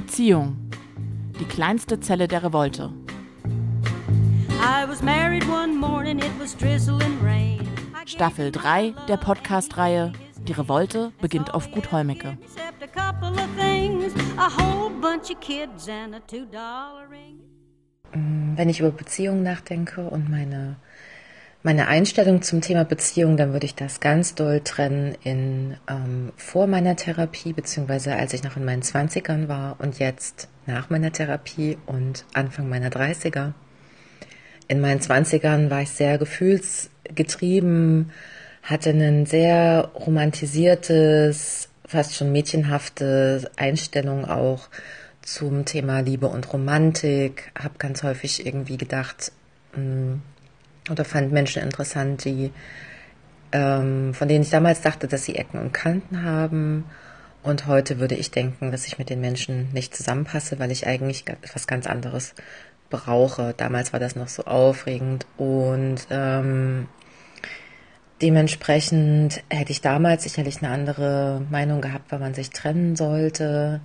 Beziehung. Die kleinste Zelle der Revolte. Staffel 3 der Podcast-Reihe Die Revolte beginnt auf Gut Holmecke. Wenn ich über Beziehungen nachdenke und meine meine Einstellung zum Thema Beziehung, dann würde ich das ganz doll trennen in ähm, vor meiner Therapie, beziehungsweise als ich noch in meinen Zwanzigern war und jetzt nach meiner Therapie und Anfang meiner Dreißiger. In meinen Zwanzigern war ich sehr gefühlsgetrieben, hatte ein sehr romantisiertes, fast schon mädchenhafte Einstellung auch zum Thema Liebe und Romantik, habe ganz häufig irgendwie gedacht, mh, hm, oder fand Menschen interessant, die ähm, von denen ich damals dachte, dass sie Ecken und Kanten haben. Und heute würde ich denken, dass ich mit den Menschen nicht zusammenpasse, weil ich eigentlich etwas ganz anderes brauche. Damals war das noch so aufregend und ähm, dementsprechend hätte ich damals sicherlich eine andere Meinung gehabt, weil man sich trennen sollte.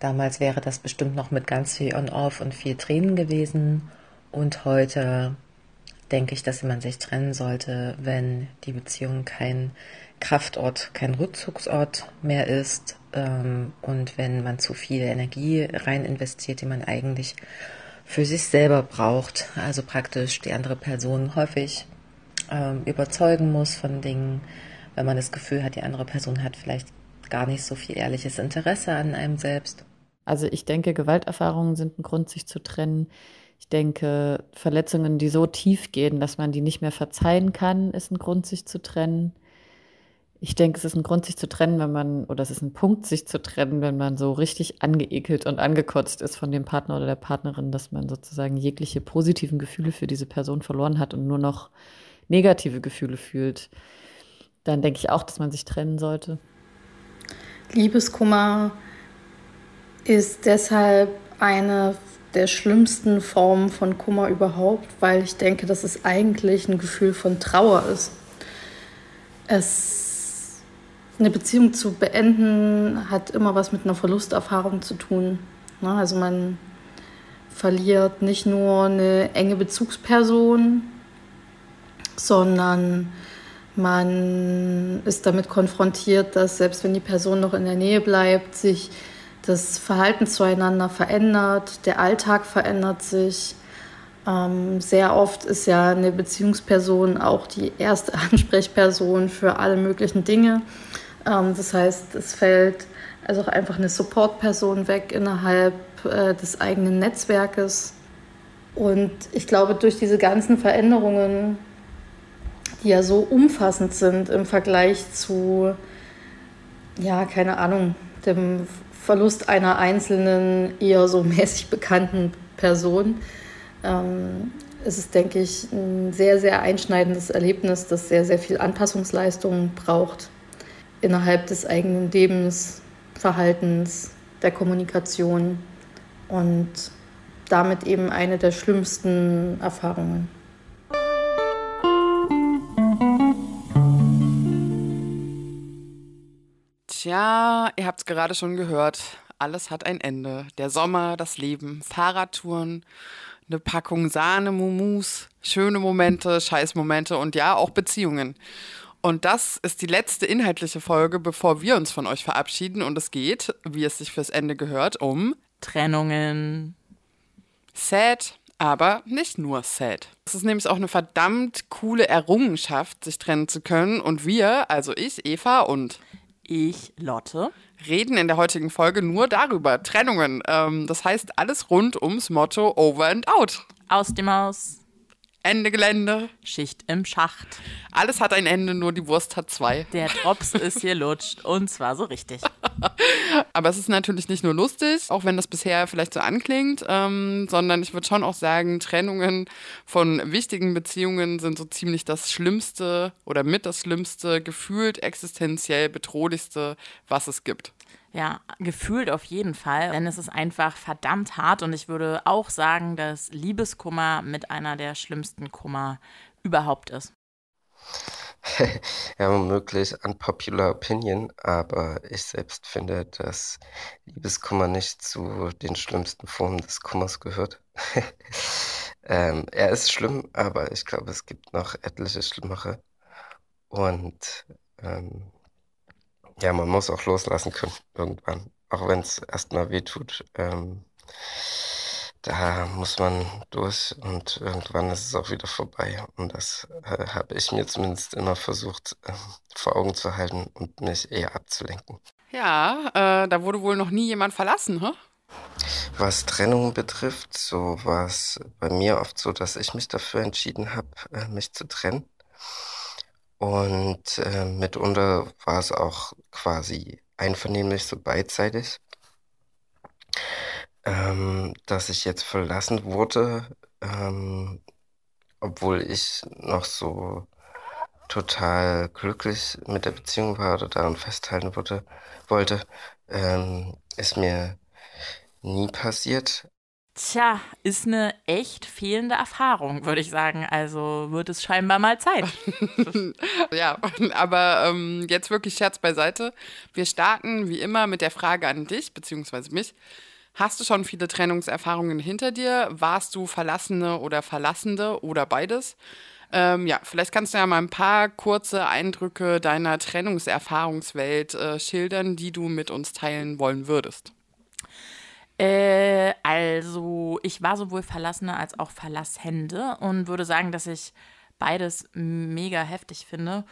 Damals wäre das bestimmt noch mit ganz viel On-Off und viel Tränen gewesen. Und heute denke ich, dass man sich trennen sollte, wenn die Beziehung kein Kraftort, kein Rückzugsort mehr ist ähm, und wenn man zu viel Energie rein investiert, die man eigentlich für sich selber braucht. Also praktisch die andere Person häufig ähm, überzeugen muss von Dingen, wenn man das Gefühl hat, die andere Person hat vielleicht gar nicht so viel ehrliches Interesse an einem selbst. Also ich denke, Gewalterfahrungen sind ein Grund, sich zu trennen. Ich denke, Verletzungen, die so tief gehen, dass man die nicht mehr verzeihen kann, ist ein Grund, sich zu trennen. Ich denke, es ist ein Grund, sich zu trennen, wenn man, oder es ist ein Punkt, sich zu trennen, wenn man so richtig angeekelt und angekotzt ist von dem Partner oder der Partnerin, dass man sozusagen jegliche positiven Gefühle für diese Person verloren hat und nur noch negative Gefühle fühlt. Dann denke ich auch, dass man sich trennen sollte. Liebeskummer ist deshalb eine der schlimmsten Formen von Kummer überhaupt, weil ich denke, dass es eigentlich ein Gefühl von Trauer ist. Es, eine Beziehung zu beenden hat immer was mit einer Verlusterfahrung zu tun. Ne? Also man verliert nicht nur eine enge Bezugsperson, sondern man ist damit konfrontiert, dass selbst wenn die Person noch in der Nähe bleibt, sich das Verhalten zueinander verändert, der Alltag verändert sich. Ähm, sehr oft ist ja eine Beziehungsperson auch die erste Ansprechperson für alle möglichen Dinge. Ähm, das heißt, es fällt also auch einfach eine Supportperson weg innerhalb äh, des eigenen Netzwerkes. Und ich glaube, durch diese ganzen Veränderungen, die ja so umfassend sind im Vergleich zu, ja, keine Ahnung, dem Verlust einer einzelnen, eher so mäßig bekannten Person. Ähm, es ist, denke ich, ein sehr, sehr einschneidendes Erlebnis, das sehr, sehr viel Anpassungsleistung braucht innerhalb des eigenen Lebens, Verhaltens, der Kommunikation und damit eben eine der schlimmsten Erfahrungen. Tja, ihr habt es gerade schon gehört. Alles hat ein Ende. Der Sommer, das Leben, Fahrradtouren, eine Packung Sahne, Mumus, schöne Momente, Scheißmomente und ja, auch Beziehungen. Und das ist die letzte inhaltliche Folge, bevor wir uns von euch verabschieden. Und es geht, wie es sich fürs Ende gehört, um Trennungen. Sad, aber nicht nur sad. Es ist nämlich auch eine verdammt coole Errungenschaft, sich trennen zu können. Und wir, also ich, Eva und ich, Lotte, reden in der heutigen Folge nur darüber. Trennungen. Ähm, das heißt alles rund ums Motto Over and Out. Aus dem Haus. Ende Gelände. Schicht im Schacht. Alles hat ein Ende, nur die Wurst hat zwei. Der Drops ist hier lutscht und zwar so richtig. Aber es ist natürlich nicht nur lustig, auch wenn das bisher vielleicht so anklingt, ähm, sondern ich würde schon auch sagen, Trennungen von wichtigen Beziehungen sind so ziemlich das Schlimmste oder mit das Schlimmste, gefühlt existenziell bedrohlichste, was es gibt. Ja, gefühlt auf jeden Fall, denn es ist einfach verdammt hart und ich würde auch sagen, dass Liebeskummer mit einer der schlimmsten Kummer überhaupt ist. ja, womöglich unpopular opinion, aber ich selbst finde, dass Liebeskummer nicht zu den schlimmsten Formen des Kummers gehört. ähm, er ist schlimm, aber ich glaube, es gibt noch etliche schlimmere. Und ähm, ja, man muss auch loslassen können irgendwann, auch wenn es erstmal weh tut. Ähm, da muss man durch und irgendwann ist es auch wieder vorbei. Und das äh, habe ich mir zumindest immer versucht äh, vor Augen zu halten und mich eher abzulenken. Ja, äh, da wurde wohl noch nie jemand verlassen, hä? Was Trennung betrifft, so war es bei mir oft so, dass ich mich dafür entschieden habe, äh, mich zu trennen. Und äh, mitunter war es auch quasi einvernehmlich, so beidseitig ähm, dass ich jetzt verlassen wurde, ähm, obwohl ich noch so total glücklich mit der Beziehung war oder daran festhalten wurde, wollte, ähm, ist mir nie passiert. Tja, ist eine echt fehlende Erfahrung, würde ich sagen. Also wird es scheinbar mal Zeit. ja, aber ähm, jetzt wirklich Scherz beiseite. Wir starten wie immer mit der Frage an dich, beziehungsweise mich. Hast du schon viele Trennungserfahrungen hinter dir? Warst du Verlassene oder Verlassende oder beides? Ähm, ja, vielleicht kannst du ja mal ein paar kurze Eindrücke deiner Trennungserfahrungswelt äh, schildern, die du mit uns teilen wollen würdest. Äh, also, ich war sowohl Verlassene als auch Verlasshände und würde sagen, dass ich beides mega heftig finde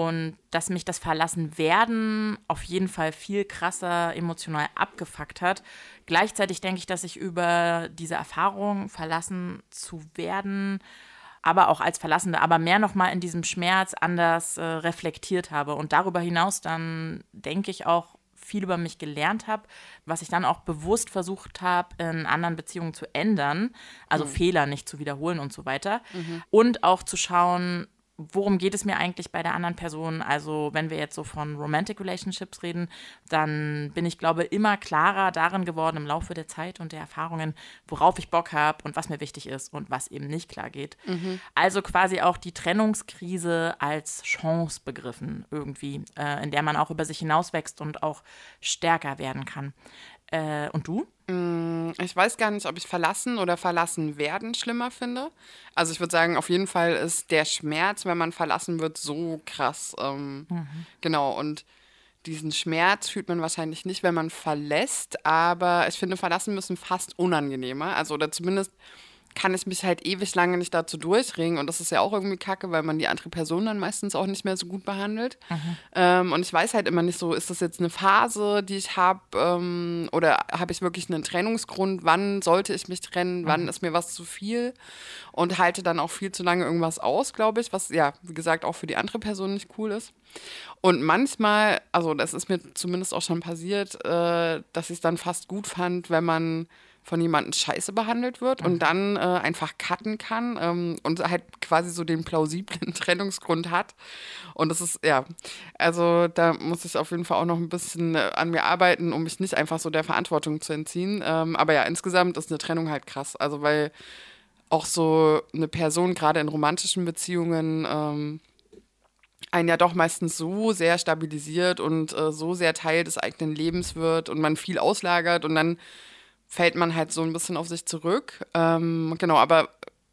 und dass mich das Verlassenwerden auf jeden Fall viel krasser emotional abgefuckt hat. Gleichzeitig denke ich, dass ich über diese Erfahrung, verlassen zu werden, aber auch als Verlassene, aber mehr nochmal in diesem Schmerz anders äh, reflektiert habe. Und darüber hinaus dann denke ich auch viel über mich gelernt habe, was ich dann auch bewusst versucht habe, in anderen Beziehungen zu ändern, also mhm. Fehler nicht zu wiederholen und so weiter. Mhm. Und auch zu schauen, worum geht es mir eigentlich bei der anderen Person? Also, wenn wir jetzt so von Romantic Relationships reden, dann bin ich, glaube ich, immer klarer darin geworden im Laufe der Zeit und der Erfahrungen, worauf ich Bock habe und was mir wichtig ist und was eben nicht klar geht. Mhm. Also quasi auch die Trennungskrise als Chance begriffen, irgendwie, äh, in der man auch über sich hinauswächst und auch stärker werden kann. Äh, und du? Mm, ich weiß gar nicht, ob ich verlassen oder verlassen werden schlimmer finde. Also ich würde sagen, auf jeden Fall ist der Schmerz, wenn man verlassen wird, so krass. Ähm, mhm. Genau, und diesen Schmerz fühlt man wahrscheinlich nicht, wenn man verlässt, aber ich finde, verlassen müssen fast unangenehmer. Also oder zumindest kann ich mich halt ewig lange nicht dazu durchringen. Und das ist ja auch irgendwie kacke, weil man die andere Person dann meistens auch nicht mehr so gut behandelt. Mhm. Ähm, und ich weiß halt immer nicht so, ist das jetzt eine Phase, die ich habe, ähm, oder habe ich wirklich einen Trennungsgrund? Wann sollte ich mich trennen? Mhm. Wann ist mir was zu viel? Und halte dann auch viel zu lange irgendwas aus, glaube ich, was ja, wie gesagt, auch für die andere Person nicht cool ist. Und manchmal, also das ist mir zumindest auch schon passiert, äh, dass ich es dann fast gut fand, wenn man von jemandem scheiße behandelt wird und dann äh, einfach cutten kann ähm, und halt quasi so den plausiblen Trennungsgrund hat. Und das ist, ja, also da muss ich auf jeden Fall auch noch ein bisschen äh, an mir arbeiten, um mich nicht einfach so der Verantwortung zu entziehen. Ähm, aber ja, insgesamt ist eine Trennung halt krass. Also weil auch so eine Person, gerade in romantischen Beziehungen, ähm, einen ja doch meistens so sehr stabilisiert und äh, so sehr Teil des eigenen Lebens wird und man viel auslagert und dann fällt man halt so ein bisschen auf sich zurück. Ähm, genau, aber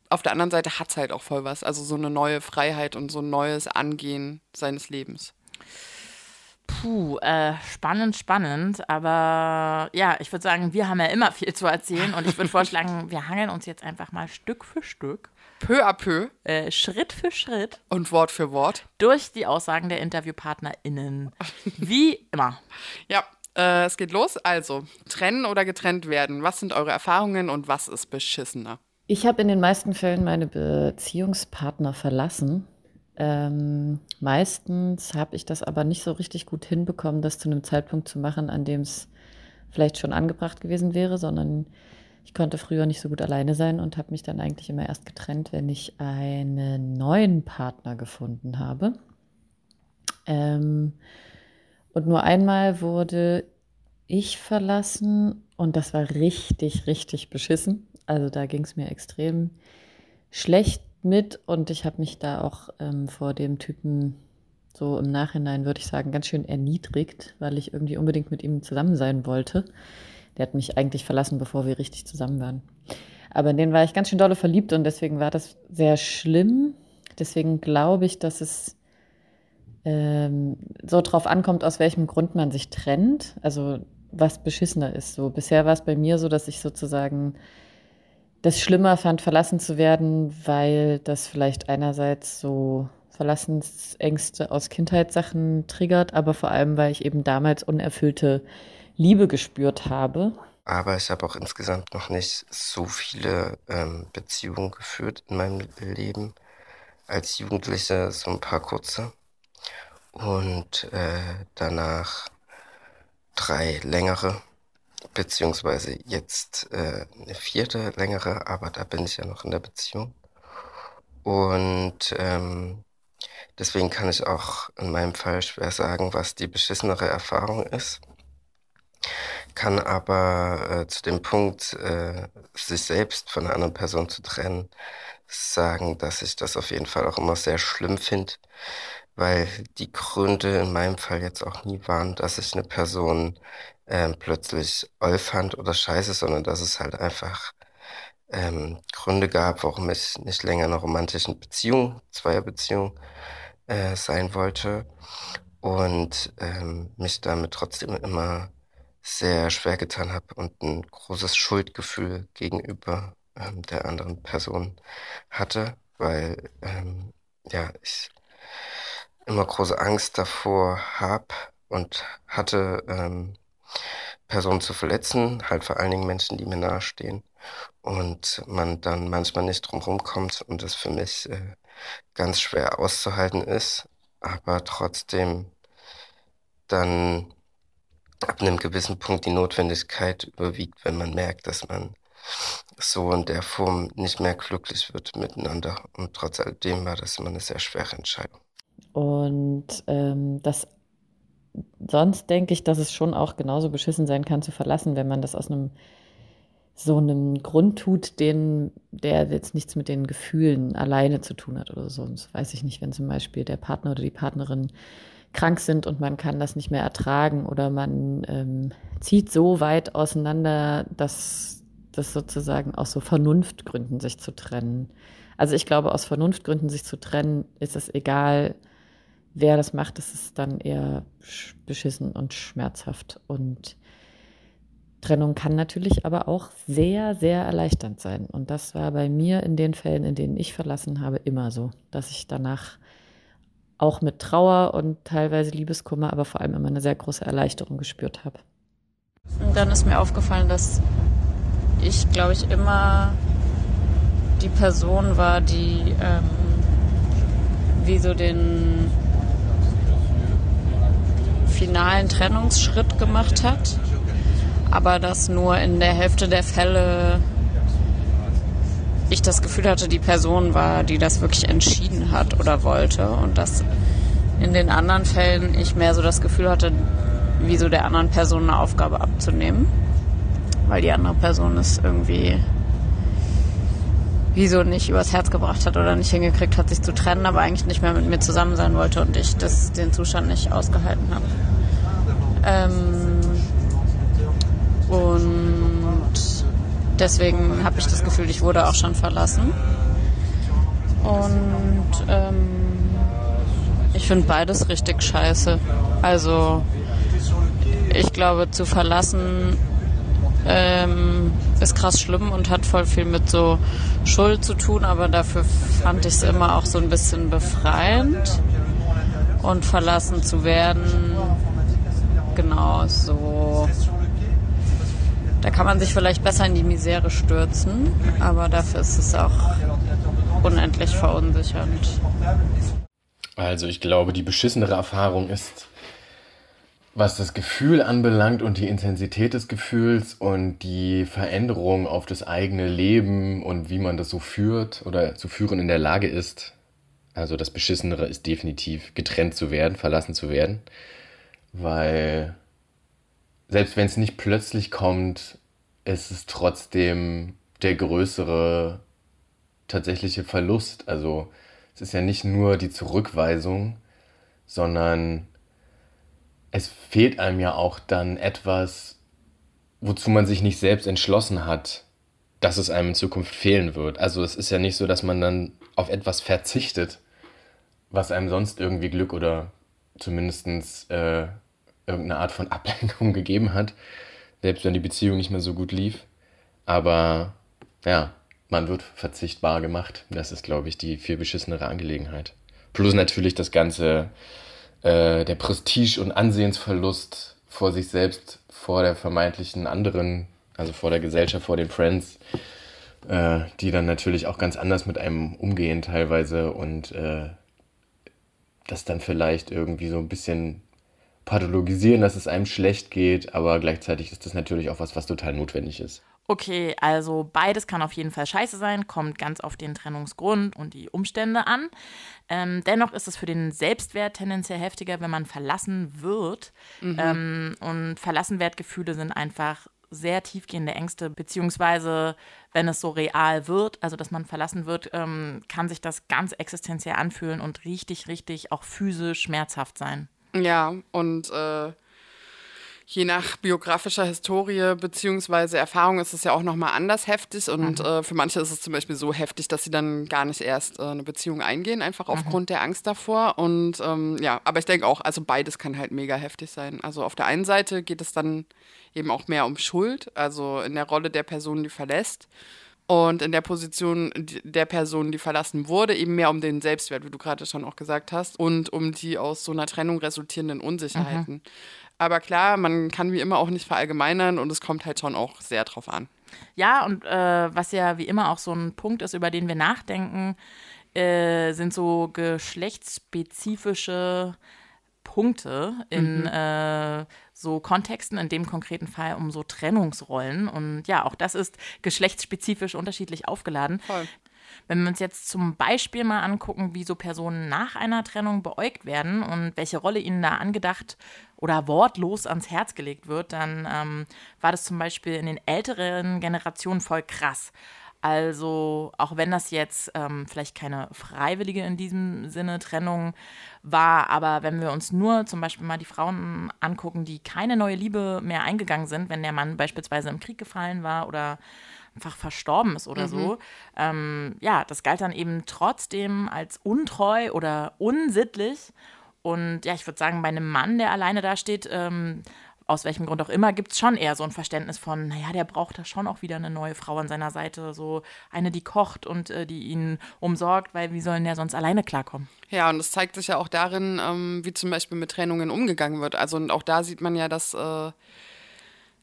auf der anderen Seite hat es halt auch voll was. Also so eine neue Freiheit und so ein neues Angehen seines Lebens. Puh, äh, spannend, spannend. Aber ja, ich würde sagen, wir haben ja immer viel zu erzählen und ich würde vorschlagen, wir hangeln uns jetzt einfach mal Stück für Stück. Peu à peu. Äh, Schritt für Schritt. Und Wort für Wort. Durch die Aussagen der InterviewpartnerInnen. Wie immer. Ja, äh, es geht los. Also, trennen oder getrennt werden. Was sind eure Erfahrungen und was ist beschissener? Ich habe in den meisten Fällen meine Beziehungspartner verlassen. Ähm, meistens habe ich das aber nicht so richtig gut hinbekommen, das zu einem Zeitpunkt zu machen, an dem es vielleicht schon angebracht gewesen wäre, sondern ich konnte früher nicht so gut alleine sein und habe mich dann eigentlich immer erst getrennt, wenn ich einen neuen Partner gefunden habe. Ähm, und nur einmal wurde ich verlassen und das war richtig, richtig beschissen. Also da ging es mir extrem schlecht mit und ich habe mich da auch ähm, vor dem Typen so im Nachhinein, würde ich sagen, ganz schön erniedrigt, weil ich irgendwie unbedingt mit ihm zusammen sein wollte. Der hat mich eigentlich verlassen, bevor wir richtig zusammen waren. Aber in den war ich ganz schön dolle verliebt und deswegen war das sehr schlimm. Deswegen glaube ich, dass es ähm, so drauf ankommt, aus welchem Grund man sich trennt. Also was beschissener ist. So bisher war es bei mir so, dass ich sozusagen das schlimmer fand, verlassen zu werden, weil das vielleicht einerseits so Verlassensängste aus Kindheitssachen triggert, aber vor allem, weil ich eben damals unerfüllte Liebe gespürt habe. Aber ich habe auch insgesamt noch nicht so viele ähm, Beziehungen geführt in meinem Leben. Als Jugendlicher so ein paar kurze. Und äh, danach drei längere, beziehungsweise jetzt äh, eine vierte längere, aber da bin ich ja noch in der Beziehung. Und ähm, Deswegen kann ich auch in meinem Fall schwer sagen, was die beschissenere Erfahrung ist. Kann aber äh, zu dem Punkt, äh, sich selbst von einer anderen Person zu trennen, sagen, dass ich das auf jeden Fall auch immer sehr schlimm finde, weil die Gründe in meinem Fall jetzt auch nie waren, dass ich eine Person äh, plötzlich oll fand oder scheiße, sondern dass es halt einfach ähm, Gründe gab, warum ich nicht länger in einer romantischen Beziehung, Zweierbeziehung, äh, sein wollte. Und ähm, mich damit trotzdem immer sehr schwer getan habe und ein großes Schuldgefühl gegenüber ähm, der anderen Person hatte, weil ähm, ja ich immer große Angst davor habe und hatte, ähm, Personen zu verletzen, halt vor allen Dingen Menschen, die mir nahestehen und man dann manchmal nicht drum rumkommt und es für mich äh, ganz schwer auszuhalten ist, aber trotzdem dann ab einem gewissen Punkt die Notwendigkeit überwiegt, wenn man merkt, dass man so in der Form nicht mehr glücklich wird miteinander. Und trotz alledem war das immer eine sehr schwere Entscheidung. Und ähm, das sonst denke ich, dass es schon auch genauso beschissen sein kann zu verlassen, wenn man das aus einem so einem Grund tut, den, der jetzt nichts mit den Gefühlen alleine zu tun hat oder so. Das weiß ich nicht, wenn zum Beispiel der Partner oder die Partnerin krank sind und man kann das nicht mehr ertragen oder man ähm, zieht so weit auseinander, dass das sozusagen aus so Vernunftgründen sich zu trennen. Also ich glaube, aus Vernunftgründen sich zu trennen, ist es egal, wer das macht, es ist dann eher beschissen und schmerzhaft und Trennung kann natürlich aber auch sehr, sehr erleichternd sein. Und das war bei mir in den Fällen, in denen ich verlassen habe, immer so, dass ich danach auch mit Trauer und teilweise Liebeskummer, aber vor allem immer eine sehr große Erleichterung gespürt habe. Und dann ist mir aufgefallen, dass ich, glaube ich, immer die Person war, die ähm, wie so den finalen Trennungsschritt gemacht hat aber dass nur in der Hälfte der Fälle ich das Gefühl hatte, die Person war, die das wirklich entschieden hat oder wollte und dass in den anderen Fällen ich mehr so das Gefühl hatte, wie so der anderen Person eine Aufgabe abzunehmen, weil die andere Person es irgendwie wieso nicht übers Herz gebracht hat oder nicht hingekriegt hat, sich zu trennen, aber eigentlich nicht mehr mit mir zusammen sein wollte und ich das, den Zustand nicht ausgehalten habe. Ähm, und deswegen habe ich das Gefühl, ich wurde auch schon verlassen. Und ähm, ich finde beides richtig scheiße. Also ich glaube, zu verlassen ähm, ist krass schlimm und hat voll viel mit so Schuld zu tun, aber dafür fand ich es immer auch so ein bisschen befreiend. Und verlassen zu werden, genau so da kann man sich vielleicht besser in die Misere stürzen, aber dafür ist es auch unendlich verunsichernd. Also ich glaube, die beschissenere Erfahrung ist, was das Gefühl anbelangt und die Intensität des Gefühls und die Veränderung auf das eigene Leben und wie man das so führt oder zu führen in der Lage ist. Also das Beschissenere ist definitiv getrennt zu werden, verlassen zu werden, weil selbst wenn es nicht plötzlich kommt, ist es trotzdem der größere tatsächliche Verlust. Also es ist ja nicht nur die Zurückweisung, sondern es fehlt einem ja auch dann etwas, wozu man sich nicht selbst entschlossen hat, dass es einem in Zukunft fehlen wird. Also es ist ja nicht so, dass man dann auf etwas verzichtet, was einem sonst irgendwie Glück oder zumindest äh, irgendeine Art von Ablenkung gegeben hat, selbst wenn die Beziehung nicht mehr so gut lief. Aber ja, man wird verzichtbar gemacht. Das ist, glaube ich, die viel beschissenere Angelegenheit. Plus natürlich das ganze, äh, der Prestige- und Ansehensverlust vor sich selbst, vor der vermeintlichen anderen, also vor der Gesellschaft, vor den Friends, äh, die dann natürlich auch ganz anders mit einem umgehen teilweise und äh, das dann vielleicht irgendwie so ein bisschen pathologisieren, dass es einem schlecht geht, aber gleichzeitig ist das natürlich auch was, was total notwendig ist. Okay, also beides kann auf jeden Fall scheiße sein, kommt ganz auf den Trennungsgrund und die Umstände an. Ähm, dennoch ist es für den Selbstwert tendenziell heftiger, wenn man verlassen wird. Mhm. Ähm, und Verlassenwertgefühle sind einfach sehr tiefgehende Ängste, beziehungsweise wenn es so real wird, also dass man verlassen wird, ähm, kann sich das ganz existenziell anfühlen und richtig, richtig auch physisch schmerzhaft sein. Ja, und äh je nach biografischer Historie beziehungsweise Erfahrung ist es ja auch nochmal anders heftig. Und mhm. äh, für manche ist es zum Beispiel so heftig, dass sie dann gar nicht erst äh, eine Beziehung eingehen, einfach mhm. aufgrund der Angst davor. Und ähm, ja, aber ich denke auch, also beides kann halt mega heftig sein. Also auf der einen Seite geht es dann eben auch mehr um Schuld, also in der Rolle der Person, die verlässt. Und in der Position der Person, die verlassen wurde, eben mehr um den Selbstwert, wie du gerade schon auch gesagt hast, und um die aus so einer Trennung resultierenden Unsicherheiten. Mhm. Aber klar, man kann wie immer auch nicht verallgemeinern und es kommt halt schon auch sehr drauf an. Ja, und äh, was ja wie immer auch so ein Punkt ist, über den wir nachdenken, äh, sind so geschlechtsspezifische Punkte in mhm. äh, so Kontexten, in dem konkreten Fall um so Trennungsrollen. Und ja, auch das ist geschlechtsspezifisch unterschiedlich aufgeladen. Voll. Wenn wir uns jetzt zum Beispiel mal angucken, wie so Personen nach einer Trennung beäugt werden und welche Rolle ihnen da angedacht oder wortlos ans Herz gelegt wird, dann ähm, war das zum Beispiel in den älteren Generationen voll krass. Also auch wenn das jetzt ähm, vielleicht keine freiwillige in diesem Sinne Trennung war, aber wenn wir uns nur zum Beispiel mal die Frauen angucken, die keine neue Liebe mehr eingegangen sind, wenn der Mann beispielsweise im Krieg gefallen war oder einfach verstorben ist oder mhm. so. Ähm, ja, das galt dann eben trotzdem als untreu oder unsittlich. Und ja, ich würde sagen, bei einem Mann, der alleine da steht, ähm, aus welchem Grund auch immer, gibt es schon eher so ein Verständnis von, naja, der braucht da schon auch wieder eine neue Frau an seiner Seite, so eine, die kocht und äh, die ihn umsorgt, weil wie sollen der sonst alleine klarkommen? Ja, und das zeigt sich ja auch darin, ähm, wie zum Beispiel mit Trennungen umgegangen wird. Also und auch da sieht man ja, dass äh,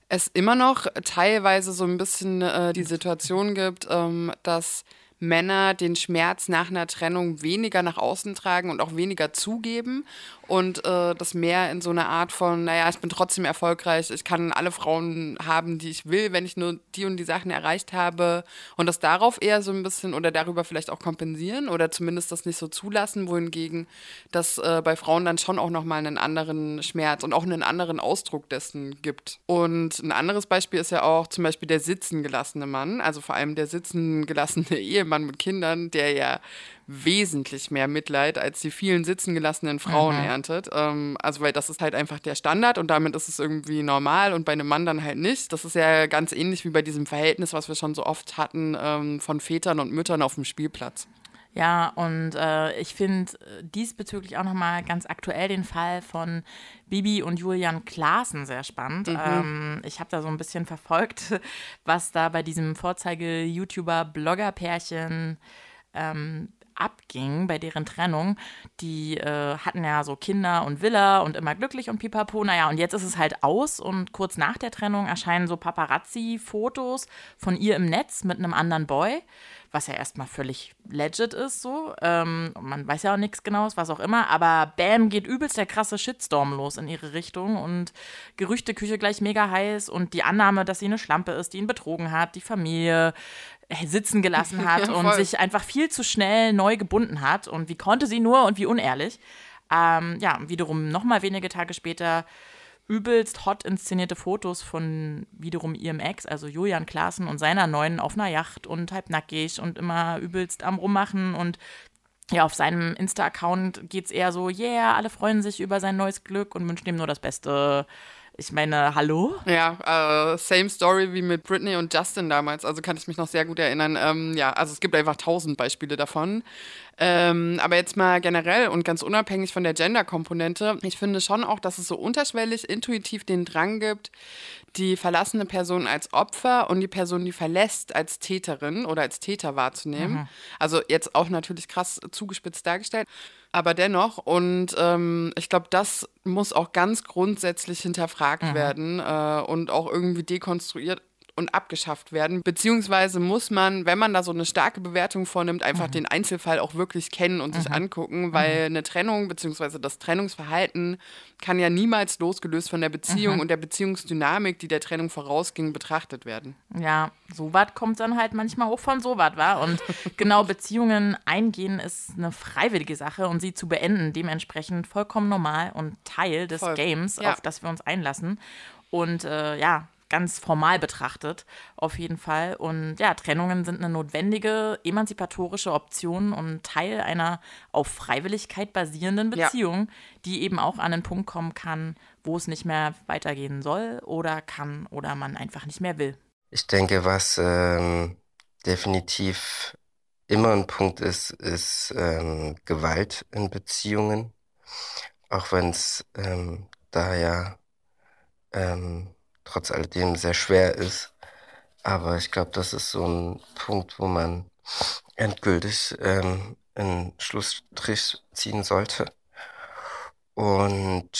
es immer noch teilweise so ein bisschen äh, die Situation gibt, ähm, dass Männer den Schmerz nach einer Trennung weniger nach außen tragen und auch weniger zugeben und äh, das mehr in so einer Art von, naja, ich bin trotzdem erfolgreich, ich kann alle Frauen haben, die ich will, wenn ich nur die und die Sachen erreicht habe und das darauf eher so ein bisschen oder darüber vielleicht auch kompensieren oder zumindest das nicht so zulassen, wohingegen das äh, bei Frauen dann schon auch nochmal einen anderen Schmerz und auch einen anderen Ausdruck dessen gibt. Und ein anderes Beispiel ist ja auch zum Beispiel der sitzen gelassene Mann, also vor allem der sitzen gelassene Ehemann mit Kindern, der ja wesentlich mehr Mitleid als die vielen sitzen gelassenen Frauen mhm. erntet. Ähm, also, weil das ist halt einfach der Standard und damit ist es irgendwie normal und bei einem Mann dann halt nicht. Das ist ja ganz ähnlich wie bei diesem Verhältnis, was wir schon so oft hatten ähm, von Vätern und Müttern auf dem Spielplatz. Ja, und äh, ich finde äh, diesbezüglich auch nochmal ganz aktuell den Fall von Bibi und Julian Klaassen sehr spannend. Mhm. Ähm, ich habe da so ein bisschen verfolgt, was da bei diesem Vorzeige-YouTuber-Blogger-Pärchen ähm, abging bei deren Trennung. Die äh, hatten ja so Kinder und Villa und immer glücklich und pipapo. Naja, und jetzt ist es halt aus und kurz nach der Trennung erscheinen so Paparazzi-Fotos von ihr im Netz mit einem anderen Boy, was ja erstmal völlig legit ist so. Ähm, man weiß ja auch nichts genaues, was auch immer, aber bam, geht übelst der krasse Shitstorm los in ihre Richtung und Gerüchteküche gleich mega heiß und die Annahme, dass sie eine Schlampe ist, die ihn betrogen hat, die Familie, sitzen gelassen hat ja, und sich einfach viel zu schnell neu gebunden hat. Und wie konnte sie nur und wie unehrlich. Ähm, ja, wiederum nochmal wenige Tage später übelst hot inszenierte Fotos von wiederum ihrem Ex, also Julian Klaassen und seiner neuen auf einer Yacht und halbnackig und immer übelst am Rummachen und ja, auf seinem Insta-Account geht es eher so, yeah, alle freuen sich über sein neues Glück und wünschen ihm nur das Beste. Ich meine, hallo? Ja, äh, same story wie mit Britney und Justin damals. Also kann ich mich noch sehr gut erinnern. Ähm, ja, also es gibt einfach tausend Beispiele davon. Ähm, aber jetzt mal generell und ganz unabhängig von der Gender-Komponente, ich finde schon auch, dass es so unterschwellig intuitiv den Drang gibt, die verlassene Person als Opfer und die Person, die verlässt, als Täterin oder als Täter wahrzunehmen. Mhm. Also jetzt auch natürlich krass zugespitzt dargestellt. Aber dennoch, und ähm, ich glaube, das muss auch ganz grundsätzlich hinterfragt mhm. werden äh, und auch irgendwie dekonstruiert und abgeschafft werden. Beziehungsweise muss man, wenn man da so eine starke Bewertung vornimmt, einfach mhm. den Einzelfall auch wirklich kennen und mhm. sich angucken, weil mhm. eine Trennung beziehungsweise das Trennungsverhalten kann ja niemals losgelöst von der Beziehung mhm. und der Beziehungsdynamik, die der Trennung vorausging, betrachtet werden. Ja, so was kommt dann halt manchmal auch von so was, war. Und genau Beziehungen eingehen ist eine freiwillige Sache und sie zu beenden dementsprechend vollkommen normal und Teil des Voll. Games, ja. auf das wir uns einlassen. Und äh, ja, ganz formal betrachtet, auf jeden Fall. Und ja, Trennungen sind eine notwendige emanzipatorische Option und Teil einer auf Freiwilligkeit basierenden Beziehung, ja. die eben auch an einen Punkt kommen kann, wo es nicht mehr weitergehen soll oder kann oder man einfach nicht mehr will. Ich denke, was ähm, definitiv immer ein Punkt ist, ist ähm, Gewalt in Beziehungen. Auch wenn es ähm, da ja ähm, trotz alledem sehr schwer ist. Aber ich glaube, das ist so ein Punkt, wo man endgültig ähm, einen Schlussstrich ziehen sollte. Und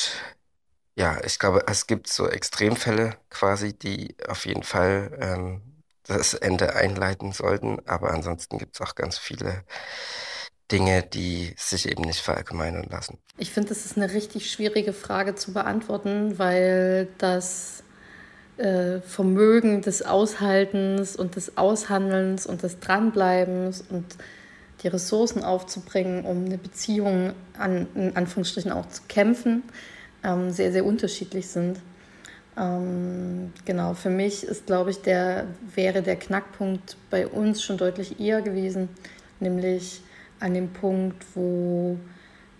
ja, ich glaube, es gibt so Extremfälle quasi, die auf jeden Fall ähm, das Ende einleiten sollten. Aber ansonsten gibt es auch ganz viele Dinge, die sich eben nicht verallgemeinern lassen. Ich finde, das ist eine richtig schwierige Frage zu beantworten, weil das äh, Vermögen des Aushaltens und des Aushandelns und des Dranbleibens und die Ressourcen aufzubringen, um eine Beziehung an, in Anführungsstrichen auch zu kämpfen, ähm, sehr, sehr unterschiedlich sind. Ähm, genau, für mich ist, glaube ich, der, wäre der Knackpunkt bei uns schon deutlich eher gewesen, nämlich an dem Punkt, wo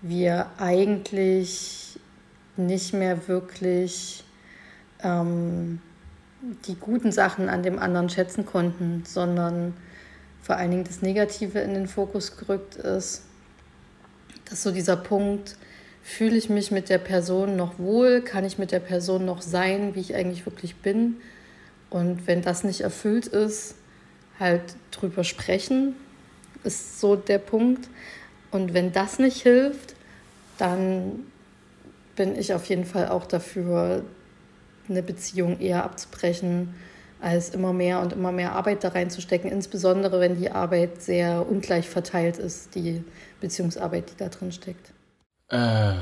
wir eigentlich nicht mehr wirklich ähm, die guten Sachen an dem anderen schätzen konnten, sondern vor allen Dingen das Negative in den Fokus gerückt ist. Dass so dieser Punkt, fühle ich mich mit der Person noch wohl, kann ich mit der Person noch sein, wie ich eigentlich wirklich bin. Und wenn das nicht erfüllt ist, halt drüber sprechen, ist so der Punkt. Und wenn das nicht hilft, dann bin ich auf jeden Fall auch dafür, eine Beziehung eher abzubrechen, als immer mehr und immer mehr Arbeit da reinzustecken, insbesondere wenn die Arbeit sehr ungleich verteilt ist, die Beziehungsarbeit, die da drin steckt. Äh,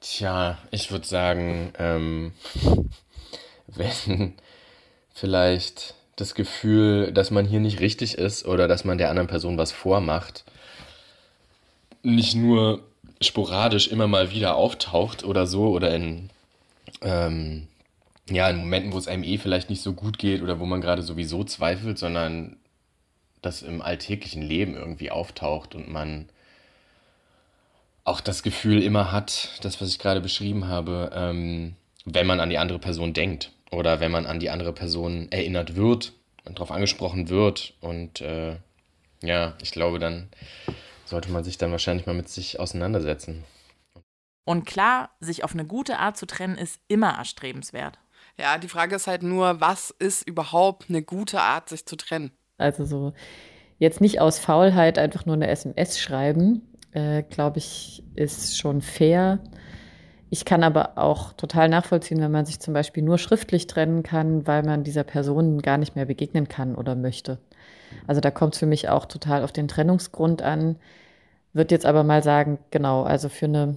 tja, ich würde sagen, ähm, wenn vielleicht das Gefühl, dass man hier nicht richtig ist oder dass man der anderen Person was vormacht, nicht nur sporadisch immer mal wieder auftaucht oder so oder in ähm, ja, in Momenten, wo es einem eh vielleicht nicht so gut geht oder wo man gerade sowieso zweifelt, sondern das im alltäglichen Leben irgendwie auftaucht und man auch das Gefühl immer hat, das, was ich gerade beschrieben habe, ähm, wenn man an die andere Person denkt oder wenn man an die andere Person erinnert wird und darauf angesprochen wird. Und äh, ja, ich glaube, dann sollte man sich dann wahrscheinlich mal mit sich auseinandersetzen. Und klar, sich auf eine gute Art zu trennen, ist immer erstrebenswert. Ja, die Frage ist halt nur, was ist überhaupt eine gute Art, sich zu trennen? Also so jetzt nicht aus Faulheit einfach nur eine SMS schreiben, äh, glaube ich, ist schon fair. Ich kann aber auch total nachvollziehen, wenn man sich zum Beispiel nur schriftlich trennen kann, weil man dieser Person gar nicht mehr begegnen kann oder möchte. Also da kommt es für mich auch total auf den Trennungsgrund an. Wird jetzt aber mal sagen, genau, also für eine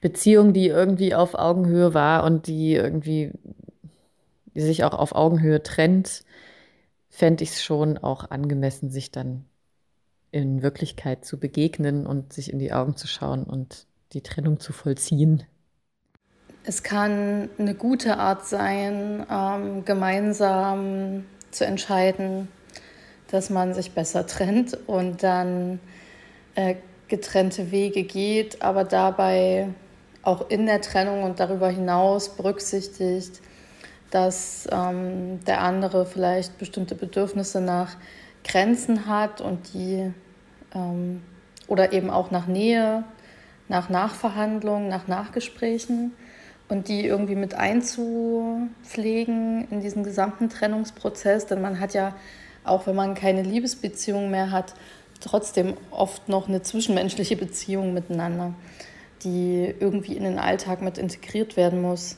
Beziehung, die irgendwie auf Augenhöhe war und die irgendwie die sich auch auf Augenhöhe trennt, fände ich es schon auch angemessen, sich dann in Wirklichkeit zu begegnen und sich in die Augen zu schauen und die Trennung zu vollziehen. Es kann eine gute Art sein, ähm, gemeinsam zu entscheiden, dass man sich besser trennt und dann äh, getrennte Wege geht, aber dabei auch in der Trennung und darüber hinaus berücksichtigt, dass ähm, der andere vielleicht bestimmte Bedürfnisse nach Grenzen hat und die ähm, oder eben auch nach Nähe, nach Nachverhandlungen, nach Nachgesprächen und die irgendwie mit einzupflegen in diesen gesamten Trennungsprozess, denn man hat ja auch wenn man keine Liebesbeziehung mehr hat, trotzdem oft noch eine zwischenmenschliche Beziehung miteinander, die irgendwie in den Alltag mit integriert werden muss.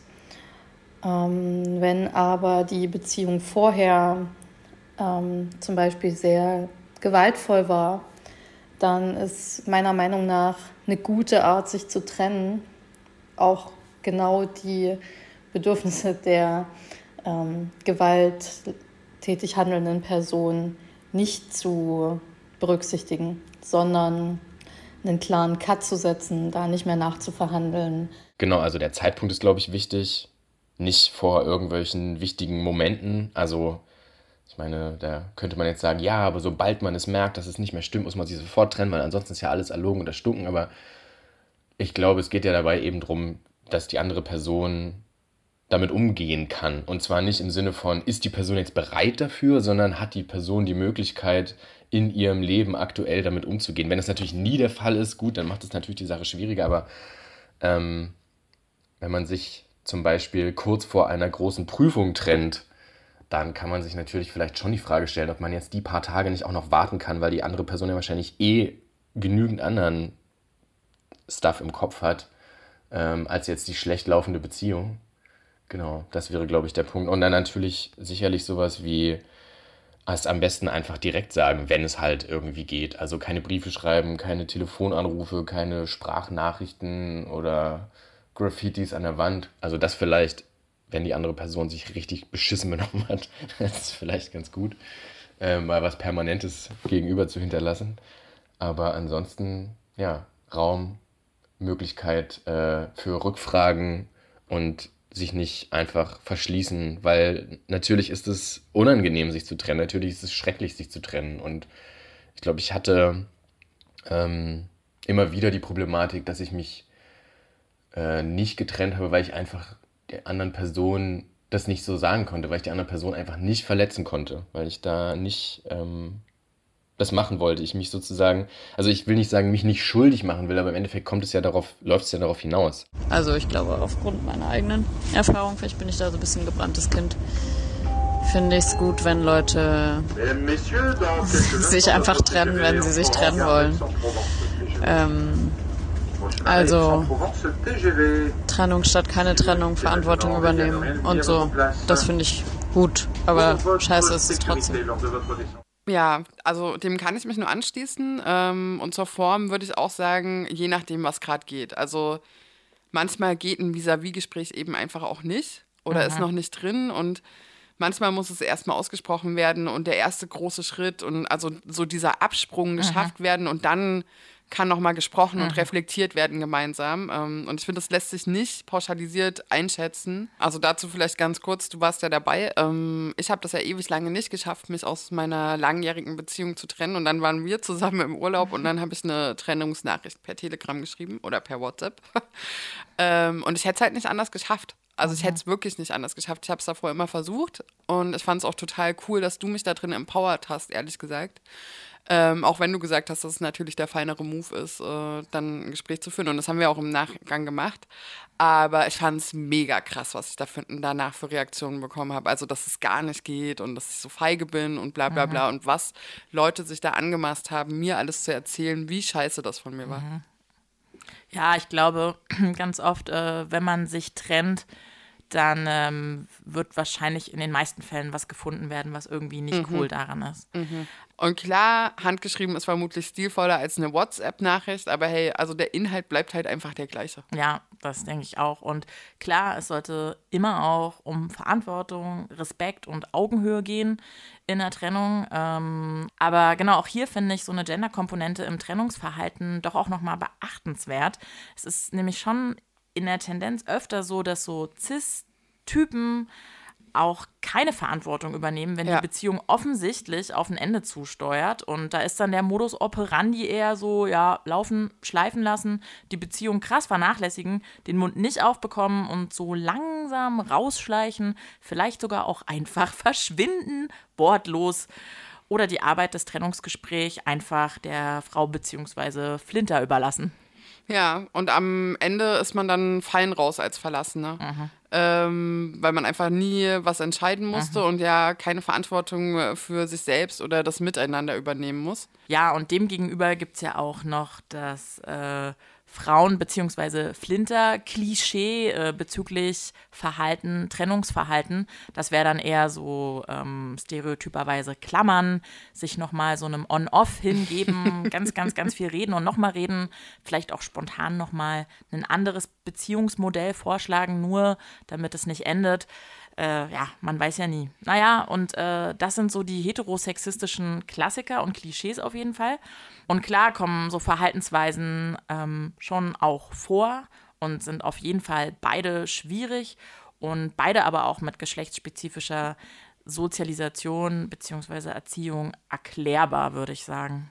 Ähm, wenn aber die Beziehung vorher ähm, zum Beispiel sehr gewaltvoll war, dann ist meiner Meinung nach eine gute Art, sich zu trennen, auch genau die Bedürfnisse der ähm, gewalttätig handelnden Person nicht zu berücksichtigen, sondern einen klaren Cut zu setzen, da nicht mehr nachzuverhandeln. Genau, also der Zeitpunkt ist, glaube ich, wichtig. Nicht vor irgendwelchen wichtigen Momenten. Also, ich meine, da könnte man jetzt sagen, ja, aber sobald man es merkt, dass es nicht mehr stimmt, muss man sich sofort trennen, weil ansonsten ist ja alles erlogen und erstunken. Aber ich glaube, es geht ja dabei eben darum, dass die andere Person damit umgehen kann. Und zwar nicht im Sinne von, ist die Person jetzt bereit dafür, sondern hat die Person die Möglichkeit, in ihrem Leben aktuell damit umzugehen. Wenn das natürlich nie der Fall ist, gut, dann macht es natürlich die Sache schwieriger, aber ähm, wenn man sich zum Beispiel kurz vor einer großen Prüfung trennt, dann kann man sich natürlich vielleicht schon die Frage stellen, ob man jetzt die paar Tage nicht auch noch warten kann, weil die andere Person ja wahrscheinlich eh genügend anderen Stuff im Kopf hat, ähm, als jetzt die schlecht laufende Beziehung. Genau, das wäre, glaube ich, der Punkt. Und dann natürlich sicherlich sowas wie es am besten einfach direkt sagen, wenn es halt irgendwie geht. Also keine Briefe schreiben, keine Telefonanrufe, keine Sprachnachrichten oder Graffitis an der Wand. Also das vielleicht, wenn die andere Person sich richtig beschissen benommen hat, das ist vielleicht ganz gut, äh, mal was Permanentes gegenüber zu hinterlassen. Aber ansonsten, ja, Raum, Möglichkeit äh, für Rückfragen und sich nicht einfach verschließen, weil natürlich ist es unangenehm, sich zu trennen. Natürlich ist es schrecklich, sich zu trennen. Und ich glaube, ich hatte ähm, immer wieder die Problematik, dass ich mich äh, nicht getrennt habe, weil ich einfach der anderen Person das nicht so sagen konnte, weil ich die andere Person einfach nicht verletzen konnte, weil ich da nicht ähm, das machen wollte. Ich mich sozusagen, also ich will nicht sagen, mich nicht schuldig machen will, aber im Endeffekt kommt es ja darauf, läuft es ja darauf hinaus. Also ich glaube, aufgrund meiner eigenen Erfahrung, vielleicht bin ich da so ein bisschen gebranntes Kind, finde ich es gut, wenn Leute sich einfach trennen, wenn sie sich trennen wollen. Ähm, also Trennung statt keine Trennung, Verantwortung übernehmen und so. Das finde ich gut, aber scheiße ist es trotzdem. Ja, also dem kann ich mich nur anschließen. Ähm, und zur Form würde ich auch sagen, je nachdem, was gerade geht. Also manchmal geht ein Vis-à-vis-Gespräch eben einfach auch nicht oder Aha. ist noch nicht drin und manchmal muss es erstmal ausgesprochen werden und der erste große Schritt und also so dieser Absprung geschafft Aha. werden und dann kann nochmal gesprochen mhm. und reflektiert werden gemeinsam. Ähm, und ich finde, das lässt sich nicht pauschalisiert einschätzen. Also dazu vielleicht ganz kurz, du warst ja dabei. Ähm, ich habe das ja ewig lange nicht geschafft, mich aus meiner langjährigen Beziehung zu trennen. Und dann waren wir zusammen im Urlaub und dann habe ich eine Trennungsnachricht per Telegram geschrieben oder per WhatsApp. Ähm, und ich hätte es halt nicht anders geschafft. Also ich hätte es wirklich nicht anders geschafft. Ich habe es davor immer versucht und ich fand es auch total cool, dass du mich da drin empowert hast, ehrlich gesagt. Ähm, auch wenn du gesagt hast, dass es natürlich der feinere Move ist, äh, dann ein Gespräch zu führen. Und das haben wir auch im Nachgang gemacht. Aber ich fand es mega krass, was ich da danach für Reaktionen bekommen habe. Also, dass es gar nicht geht und dass ich so feige bin und bla bla bla. Mhm. Und was Leute sich da angemaßt haben, mir alles zu erzählen, wie scheiße das von mir war. Mhm. Ja, ich glaube, ganz oft, äh, wenn man sich trennt, dann ähm, wird wahrscheinlich in den meisten Fällen was gefunden werden, was irgendwie nicht mhm. cool daran ist. Mhm. Und klar, handgeschrieben ist vermutlich stilvoller als eine WhatsApp-Nachricht, aber hey, also der Inhalt bleibt halt einfach der gleiche. Ja, das denke ich auch. Und klar, es sollte immer auch um Verantwortung, Respekt und Augenhöhe gehen in der Trennung. Ähm, aber genau, auch hier finde ich so eine Gender-Komponente im Trennungsverhalten doch auch nochmal beachtenswert. Es ist nämlich schon in der Tendenz öfter so, dass so Cis-Typen auch keine Verantwortung übernehmen, wenn Ja. die Beziehung offensichtlich auf ein Ende zusteuert. Und da ist dann der Modus operandi eher so, ja, laufen, schleifen lassen, die Beziehung krass vernachlässigen, den Mund nicht aufbekommen und so langsam rausschleichen, vielleicht sogar auch einfach verschwinden, wortlos. Oder die Arbeit des Trennungsgesprächs einfach der Frau bzw. Flinter überlassen. Ja, und am Ende ist man dann fein raus als Verlassener. Ähm, weil man einfach nie was entscheiden musste und ja keine Verantwortung für sich selbst oder das Miteinander übernehmen muss. Ja, und demgegenüber gibt es ja auch noch das äh, Frauen- bzw. Flinter-Klischee äh, bezüglich Verhalten, Trennungsverhalten. Das wäre dann eher so ähm, stereotyperweise Klammern, sich nochmal so einem On-Off hingeben, ganz, ganz, ganz viel reden und nochmal reden, vielleicht auch spontan nochmal ein anderes Beziehungsmodell vorschlagen, nur damit es nicht endet. Äh, ja, man weiß ja nie. Naja, und äh, das sind so die heterosexistischen Klassiker und Klischees auf jeden Fall. Und klar kommen so Verhaltensweisen ähm, schon auch vor und sind auf jeden Fall beide schwierig und beide aber auch mit geschlechtsspezifischer Sozialisation bzw. Erziehung erklärbar, würde ich sagen.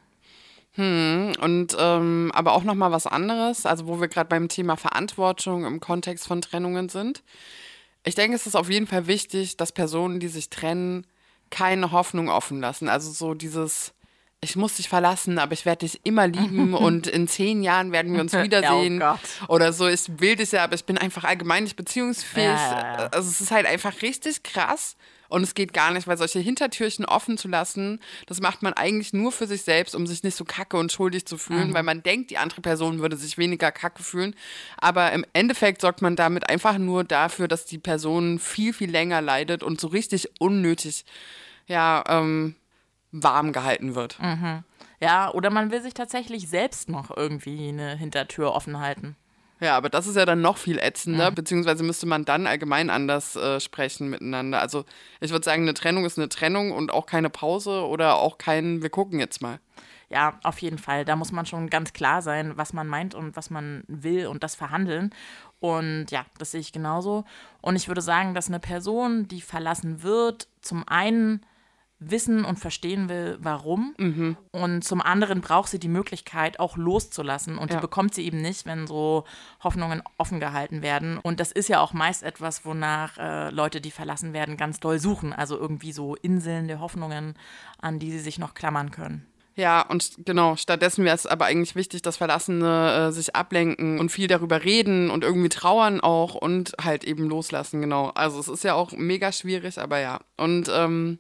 Und ähm, aber auch noch mal was anderes, also wo wir gerade beim Thema Verantwortung im Kontext von Trennungen sind. Ich denke, es ist auf jeden Fall wichtig, dass Personen, die sich trennen, keine Hoffnung offen lassen. Also so dieses, ich muss dich verlassen, aber ich werde dich immer lieben und in zehn Jahren werden wir uns wiedersehen. Gott. Oder so, ich will dich ja, aber ich bin einfach allgemein nicht beziehungsfähig. Ja, ja, ja. Also es ist halt einfach richtig krass. Und es geht gar nicht, weil solche Hintertürchen offen zu lassen, das macht man eigentlich nur für sich selbst, um sich nicht so kacke und schuldig zu fühlen, weil man denkt, die andere Person würde sich weniger kacke fühlen. Aber im Endeffekt sorgt man damit einfach nur dafür, dass die Person viel, viel länger leidet und so richtig unnötig, ja, ähm, warm gehalten wird. Ja, oder man will sich tatsächlich selbst noch irgendwie eine Hintertür offen halten. Ja, aber das ist ja dann noch viel ätzender, beziehungsweise müsste man dann allgemein anders äh, sprechen miteinander. Also ich würde sagen, eine Trennung ist eine Trennung und auch keine Pause oder auch kein, wir gucken jetzt mal. Ja, auf jeden Fall. Da muss man schon ganz klar sein, was man meint und was man will und das verhandeln. Und ja, das sehe ich genauso. Und ich würde sagen, dass eine Person, die verlassen wird, zum einen wissen und verstehen will, warum. Und zum anderen braucht sie die Möglichkeit, auch loszulassen. Und Ja. die bekommt sie eben nicht, wenn so Hoffnungen offen gehalten werden. Und das ist ja auch meist etwas, wonach äh, Leute, die verlassen werden, ganz doll suchen. Also irgendwie so Inseln der Hoffnungen, an die sie sich noch klammern können. Ja, und genau, stattdessen wäre es aber eigentlich wichtig, dass Verlassene äh, sich ablenken und viel darüber reden und irgendwie trauern auch und halt eben loslassen, genau. Also es ist ja auch mega schwierig, aber ja. Und ähm,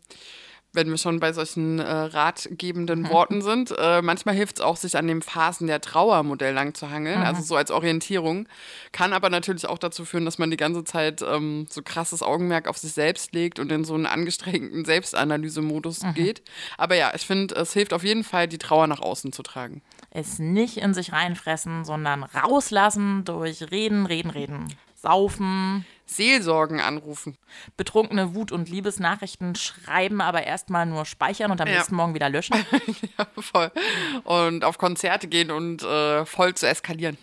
wenn wir schon bei solchen äh, ratgebenden Worten sind, äh, manchmal hilft es auch, sich an den Phasen der Trauermodell lang zu hangeln, also so als Orientierung. Kann aber natürlich auch dazu führen, dass man die ganze Zeit ähm, so krasses Augenmerk auf sich selbst legt und in so einen angestrengten Selbstanalysemodus geht. Aber ja, ich finde, es hilft auf jeden Fall, die Trauer nach außen zu tragen. es nicht in sich reinfressen, sondern rauslassen durch Reden, Reden, Reden. Saufen, Seelsorgen anrufen. betrunkene Wut- und Liebesnachrichten schreiben, aber erstmal nur speichern und am Ja. nächsten Morgen wieder löschen. ja, voll. Und auf Konzerte gehen und äh, voll zu eskalieren.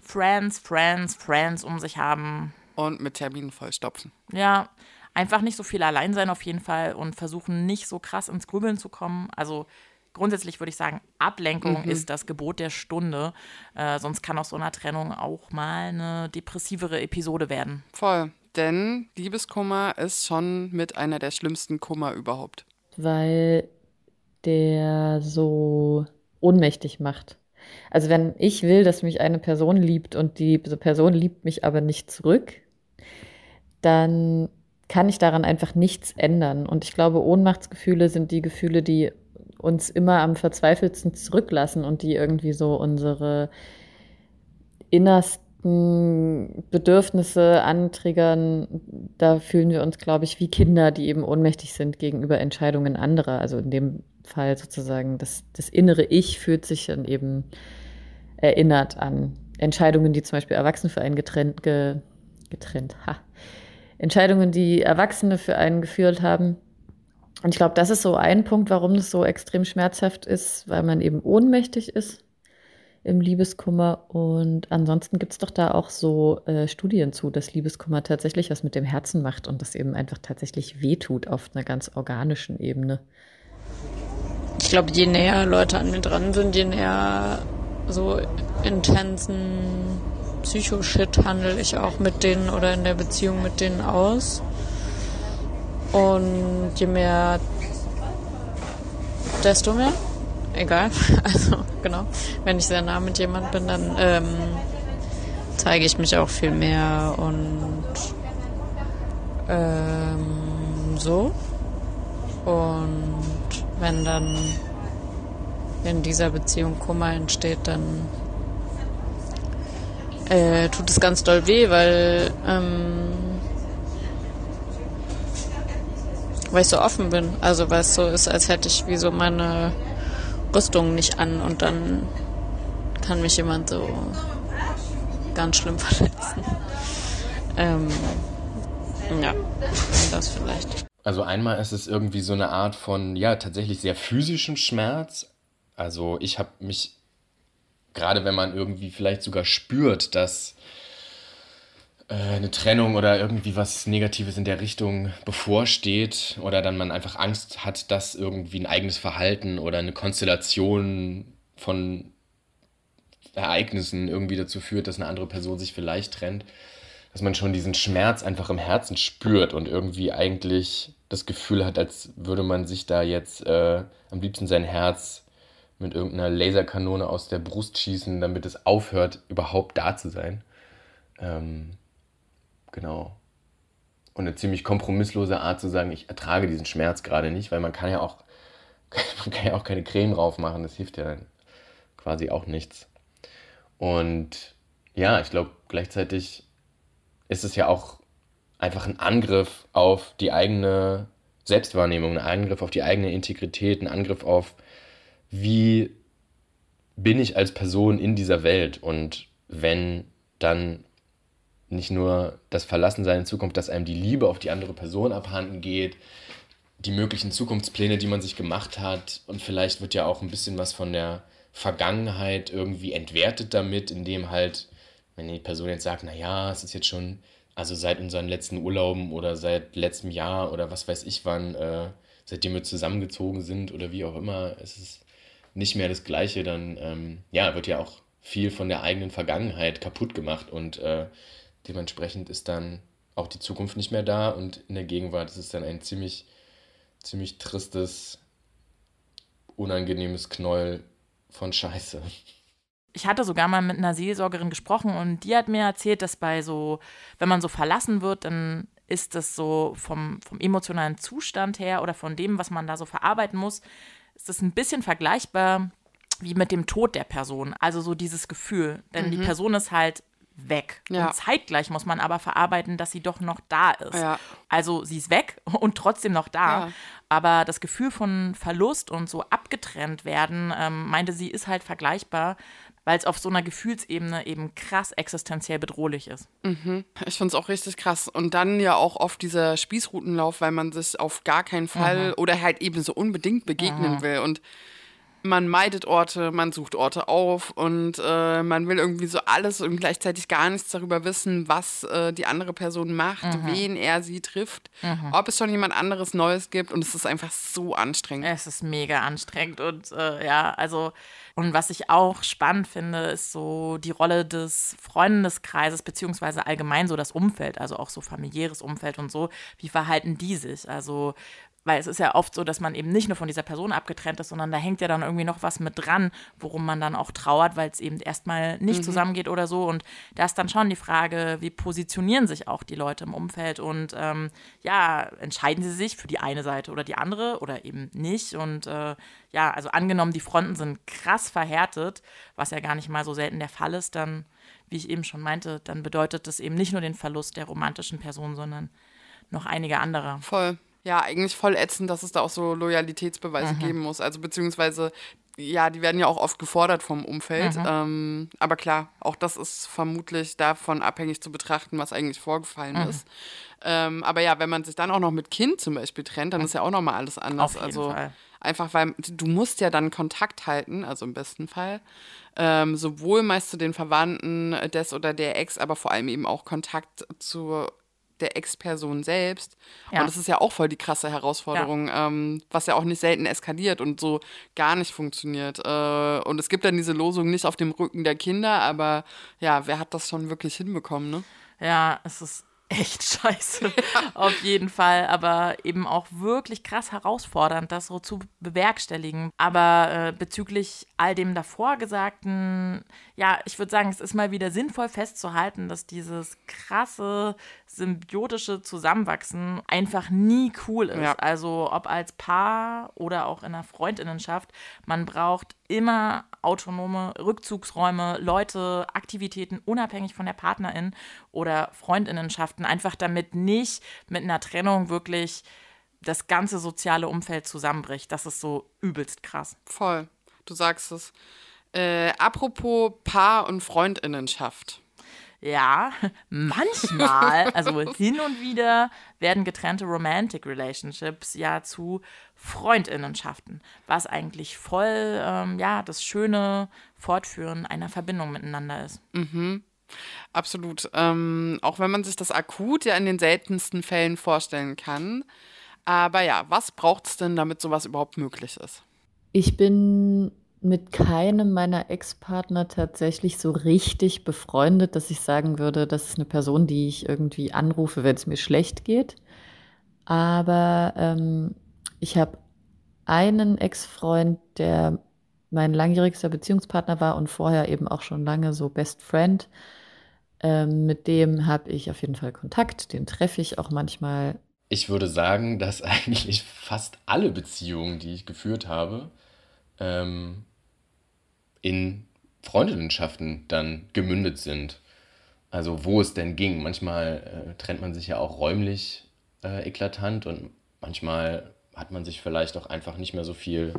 Friends, Friends, Friends um sich haben. Und mit Terminen vollstopfen. Ja, einfach nicht so viel allein sein auf jeden Fall und versuchen nicht so krass ins Grübeln zu kommen. Also grundsätzlich würde ich sagen, Ablenkung ist das Gebot der Stunde. Äh, sonst kann aus so einer Trennung auch mal eine depressivere Episode werden. Voll. Denn Liebeskummer ist schon mit einer der schlimmsten Kummer überhaupt. weil der so ohnmächtig macht. Also wenn ich will, dass mich eine Person liebt und die diese Person liebt mich aber nicht zurück, dann kann ich daran einfach nichts ändern. Und ich glaube, Ohnmachtsgefühle sind die Gefühle, die uns immer am verzweifeltsten zurücklassen und die irgendwie so unsere innersten Bedürfnisse antriggern. Da fühlen wir uns, glaube ich, wie Kinder, die eben ohnmächtig sind gegenüber Entscheidungen anderer. Also in dem Fall sozusagen das, das innere Ich fühlt sich dann eben erinnert an Entscheidungen, die zum Beispiel Erwachsene für einen getrennt, ge, getrennt, ha. Entscheidungen, die Erwachsene für einen geführt haben. Und ich glaube, das ist so ein Punkt, warum das so extrem schmerzhaft ist, weil man eben ohnmächtig ist im Liebeskummer. Und ansonsten gibt es doch da auch so äh, Studien zu, dass Liebeskummer tatsächlich was mit dem Herzen macht und das eben einfach tatsächlich wehtut auf einer ganz organischen Ebene. Ich glaube, je näher Leute an mir dran sind, je näher so intensen Psychoshit handle ich auch mit denen oder in der Beziehung mit denen aus. Und je mehr, desto mehr egal. Also genau, wenn ich sehr nah mit jemand bin, dann ähm, zeige ich mich auch viel mehr und ähm, so. Und wenn dann in dieser Beziehung Kummer entsteht, dann äh, tut es ganz doll weh, weil ähm, weil ich so offen bin. Also weil es so ist, als hätte ich wie so meine Rüstung nicht an und dann kann mich jemand so ganz schlimm verletzen. Ähm, ja, das vielleicht. Also einmal ist es irgendwie so eine Art von, ja, tatsächlich sehr physischem Schmerz. Also ich habe mich, gerade wenn man irgendwie vielleicht sogar spürt, dass eine Trennung oder irgendwie was Negatives in der Richtung bevorsteht oder dann man einfach Angst hat, dass irgendwie ein eigenes Verhalten oder eine Konstellation von Ereignissen irgendwie dazu führt, dass eine andere Person sich vielleicht trennt, dass man schon diesen Schmerz einfach im Herzen spürt und irgendwie eigentlich das Gefühl hat, als würde man sich da jetzt äh, am liebsten sein Herz mit irgendeiner Laserkanone aus der Brust schießen, damit es aufhört, überhaupt da zu sein. Ähm, Genau. Und eine ziemlich kompromisslose Art zu sagen, ich ertrage diesen Schmerz gerade nicht, weil man kann ja auch, man kann ja auch keine Creme drauf machen, das hilft ja quasi auch nichts. Und ja, ich glaube, gleichzeitig ist es ja auch einfach ein Angriff auf die eigene Selbstwahrnehmung, ein Angriff auf die eigene Integrität, ein Angriff auf, wie bin ich als Person in dieser Welt und wenn dann nicht nur das Verlassensein in Zukunft, dass einem die Liebe auf die andere Person abhanden geht, die möglichen Zukunftspläne, die man sich gemacht hat. Und vielleicht wird ja auch ein bisschen was von der Vergangenheit irgendwie entwertet damit, indem halt, wenn die Person jetzt sagt, naja, es ist jetzt schon, also seit unseren letzten Urlauben oder seit letztem Jahr oder was weiß ich wann, äh, seitdem wir zusammengezogen sind oder wie auch immer, es ist nicht mehr das Gleiche, dann ähm, ja, wird ja auch viel von der eigenen Vergangenheit kaputt gemacht und äh, Dementsprechend ist dann auch die Zukunft nicht mehr da und in der Gegenwart ist es dann ein ziemlich, ziemlich tristes, unangenehmes Knäuel von Scheiße. Ich hatte sogar mal mit einer Seelsorgerin gesprochen und die hat mir erzählt, dass bei so, wenn man so verlassen wird, dann ist das so vom, vom emotionalen Zustand her oder von dem, was man da so verarbeiten muss, ist das ein bisschen vergleichbar wie mit dem Tod der Person. Also so dieses Gefühl. Denn mhm. die Person ist halt weg. Ja. Und zeitgleich muss man aber verarbeiten, dass sie doch noch da ist. Ja. Also sie ist weg und trotzdem noch da. Ja. Aber das Gefühl von Verlust und so abgetrennt werden, ähm, meinte sie, ist halt vergleichbar, weil es auf so einer Gefühlsebene eben krass existenziell bedrohlich ist. Mhm. Ich finde es auch richtig krass. Und dann ja auch oft dieser Spießrutenlauf, weil man sich auf gar keinen Fall mhm. oder halt eben so unbedingt begegnen mhm. will. Und man meidet Orte, man sucht Orte auf und äh, man will irgendwie so alles und gleichzeitig gar nichts darüber wissen, was äh, die andere Person macht, mhm. wen er sie trifft, mhm. ob es schon jemand anderes Neues gibt und es ist einfach so anstrengend. Es ist mega anstrengend und äh, ja, also und was ich auch spannend finde, ist so die Rolle des Freundeskreises beziehungsweise allgemein so das Umfeld, also auch so familiäres Umfeld und so. Wie verhalten die sich? Also weil es ist ja oft so, dass man eben nicht nur von dieser Person abgetrennt ist, sondern da hängt ja dann irgendwie noch was mit dran, worum man dann auch trauert, weil es eben erstmal nicht mhm. zusammengeht oder so. Und da ist dann schon die Frage, wie positionieren sich auch die Leute im Umfeld und ähm, ja, entscheiden sie sich für die eine Seite oder die andere oder eben nicht. Und äh, ja, also angenommen, die Fronten sind krass verhärtet, was ja gar nicht mal so selten der Fall ist, dann, wie ich eben schon meinte, dann bedeutet das eben nicht nur den Verlust der romantischen Person, sondern noch einige andere. Voll. Ja, eigentlich voll ätzend, dass es da auch so Loyalitätsbeweise mhm. geben muss. Also beziehungsweise, ja, die werden ja auch oft gefordert vom Umfeld. Mhm. Ähm, aber klar, auch das ist vermutlich davon abhängig zu betrachten, was eigentlich vorgefallen mhm. ist. Ähm, aber ja, wenn man sich dann auch noch mit Kind zum Beispiel trennt, dann ist ja auch nochmal alles anders. Auf jeden also Fall. Einfach weil du musst ja dann Kontakt halten, also im besten Fall. Ähm, sowohl meist zu den Verwandten des oder der Ex, aber vor allem eben auch Kontakt zu der Ex-Person selbst. Ja. Und das ist ja auch voll die krasse Herausforderung, ähm, was ja auch nicht selten eskaliert und so gar nicht funktioniert. Äh, und es gibt dann diese Losung nicht auf dem Rücken der Kinder, aber ja, wer hat das schon wirklich hinbekommen, ne? Ja, es ist echt scheiße. Auf jeden Fall. Aber eben auch wirklich krass herausfordernd, das so zu bewerkstelligen. Aber äh, bezüglich all dem davor Gesagten, ja, ich würde sagen, es ist mal wieder sinnvoll festzuhalten, dass dieses krasse symbiotische Zusammenwachsen einfach nie cool ist. Ja. Also ob als Paar oder auch in einer Freundinnenschaft, man braucht immer autonome Rückzugsräume, Leute, Aktivitäten unabhängig von der Partnerin oder Freundinnenschaften, einfach damit nicht mit einer Trennung wirklich das ganze soziale Umfeld zusammenbricht. Das ist so übelst krass. Voll. Du sagst es. Äh, apropos Paar- und Freundinnenschaft. Ja, manchmal, also hin und wieder werden getrennte Romantic Relationships ja zu Freundinnenschaften, was eigentlich voll, ähm, ja, das schöne Fortführen einer Verbindung miteinander ist. Absolut. Ähm, auch wenn man sich das akut ja in den seltensten Fällen vorstellen kann. Aber ja, was braucht es denn, damit sowas überhaupt möglich ist? Ich bin mit keinem meiner Ex-Partner tatsächlich so richtig befreundet, dass ich sagen würde, das ist eine Person, die ich irgendwie anrufe, wenn es mir schlecht geht. Aber ähm, ich habe einen Ex-Freund, der mein langjährigster Beziehungspartner war und vorher eben auch schon lange so Best Friend. Ähm, mit dem habe ich auf jeden Fall Kontakt, den treffe ich auch manchmal. Ich würde sagen, dass eigentlich fast alle Beziehungen, die ich geführt habe, ähm, in Freundinnenschaften dann gemündet sind. Also wo es denn ging. Manchmal äh, trennt man sich ja auch räumlich äh, eklatant und manchmal hat man sich vielleicht auch einfach nicht mehr so viel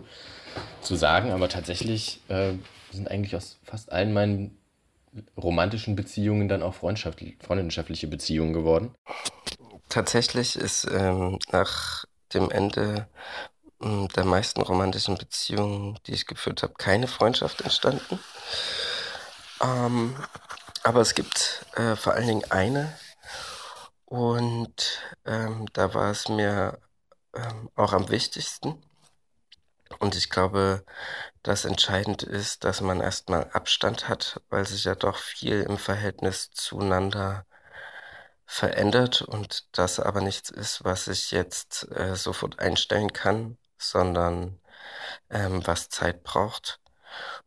zu sagen. Aber tatsächlich äh, sind eigentlich aus fast allen meinen romantischen Beziehungen dann auch Freundschaft, freundschaftliche Beziehungen geworden. Tatsächlich ist ähm, nach dem Ende mh, der meisten romantischen Beziehungen, die ich geführt habe, keine Freundschaft entstanden. Ähm, aber es gibt äh, vor allen Dingen eine und ähm, da war es mir ähm, auch am wichtigsten. Und ich glaube, dass entscheidend ist, dass man erstmal Abstand hat, weil sich ja doch viel im Verhältnis zueinander verändert und das aber nichts ist, was ich jetzt äh, sofort einstellen kann, sondern ähm, was Zeit braucht.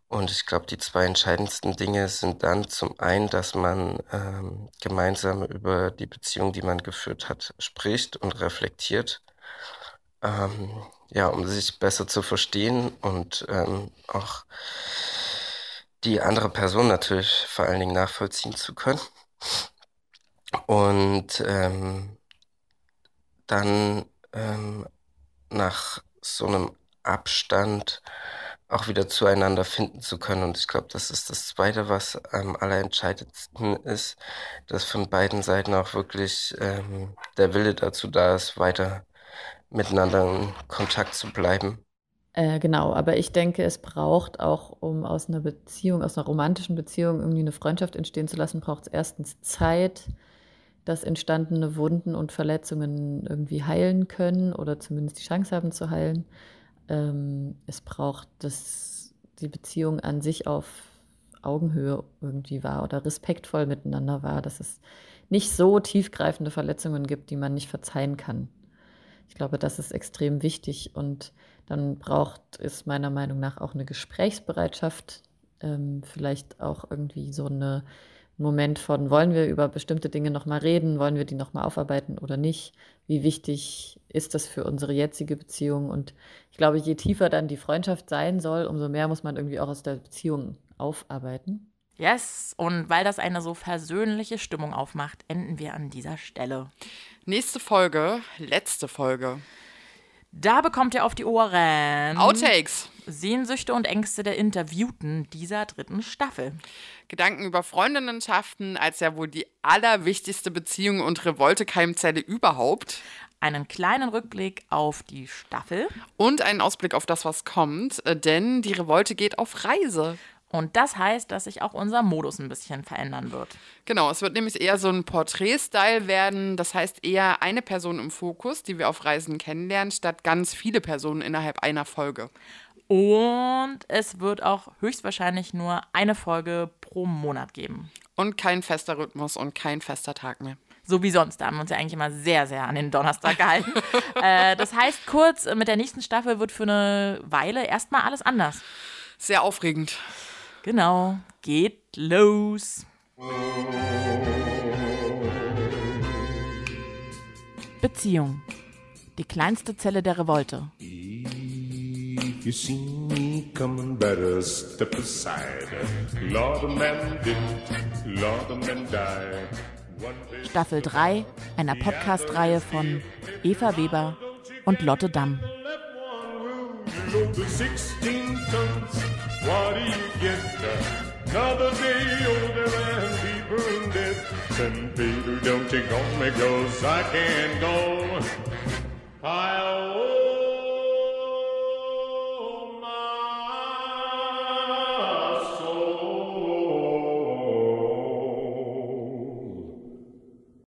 Und ich glaube, die zwei entscheidendsten Dinge sind dann zum einen, dass man ähm, gemeinsam über die Beziehung, die man geführt hat, spricht und reflektiert. Ähm, ja, um sich besser zu verstehen und ähm, auch die andere Person natürlich vor allen Dingen nachvollziehen zu können. Und ähm, dann ähm, nach so einem Abstand auch wieder zueinander finden zu können. Und ich glaube, das ist das Zweite, was am allerentscheidendsten ist, dass von beiden Seiten auch wirklich ähm, der Wille dazu da ist, weiter miteinander in Kontakt zu bleiben. Äh, genau, aber ich denke, es braucht auch, um aus einer Beziehung, aus einer romantischen Beziehung irgendwie eine Freundschaft entstehen zu lassen, braucht es erstens Zeit, dass entstandene Wunden und Verletzungen irgendwie heilen können oder zumindest die Chance haben zu heilen. Ähm, es braucht, dass die Beziehung an sich auf Augenhöhe irgendwie war oder respektvoll miteinander war, dass es nicht so tiefgreifende Verletzungen gibt, die man nicht verzeihen kann. Ich glaube, das ist extrem wichtig und dann braucht es meiner Meinung nach auch eine Gesprächsbereitschaft, ähm, vielleicht auch irgendwie so eine Moment von, wollen wir über bestimmte Dinge nochmal reden, wollen wir die nochmal aufarbeiten oder nicht? Wie wichtig ist das für unsere jetzige Beziehung? Und ich glaube, je tiefer dann die Freundschaft sein soll, umso mehr muss man irgendwie auch aus der Beziehung aufarbeiten. Yes, und weil das eine so versöhnliche Stimmung aufmacht, enden wir an dieser Stelle. Nächste Folge, letzte Folge. Da bekommt ihr auf die Ohren Outtakes. Sehnsüchte und Ängste der Interviewten dieser dritten Staffel. Gedanken über Freundinnenschaften als ja wohl die allerwichtigste Beziehung und Revoltekeimzelle überhaupt. einen kleinen Rückblick auf die Staffel. Und einen Ausblick auf das, was kommt, äh, denn die Revolte geht auf Reise. Und das heißt, dass sich auch unser Modus ein bisschen verändern wird. Genau, es wird nämlich eher so ein Porträt-Style werden. Das heißt eher eine Person im Fokus, die wir auf Reisen kennenlernen, statt ganz viele Personen innerhalb einer Folge. Und es wird auch höchstwahrscheinlich nur eine Folge pro Monat geben. Und kein fester Rhythmus und kein fester Tag mehr. So wie sonst. Da haben wir uns ja eigentlich immer sehr, sehr an den Donnerstag gehalten. äh, das heißt, kurz, mit der nächsten Staffel wird für eine Weile erstmal alles anders. Sehr aufregend. Genau. Geht los. Beziehung. Die kleinste Zelle der Revolte. Staffel 3 einer Podcast-Reihe von Eva Weber und Lotte Damm. The 16 tons. What do you get? Another day older and deeper in debt. Then, baby, don't you go me, cause I can't go. I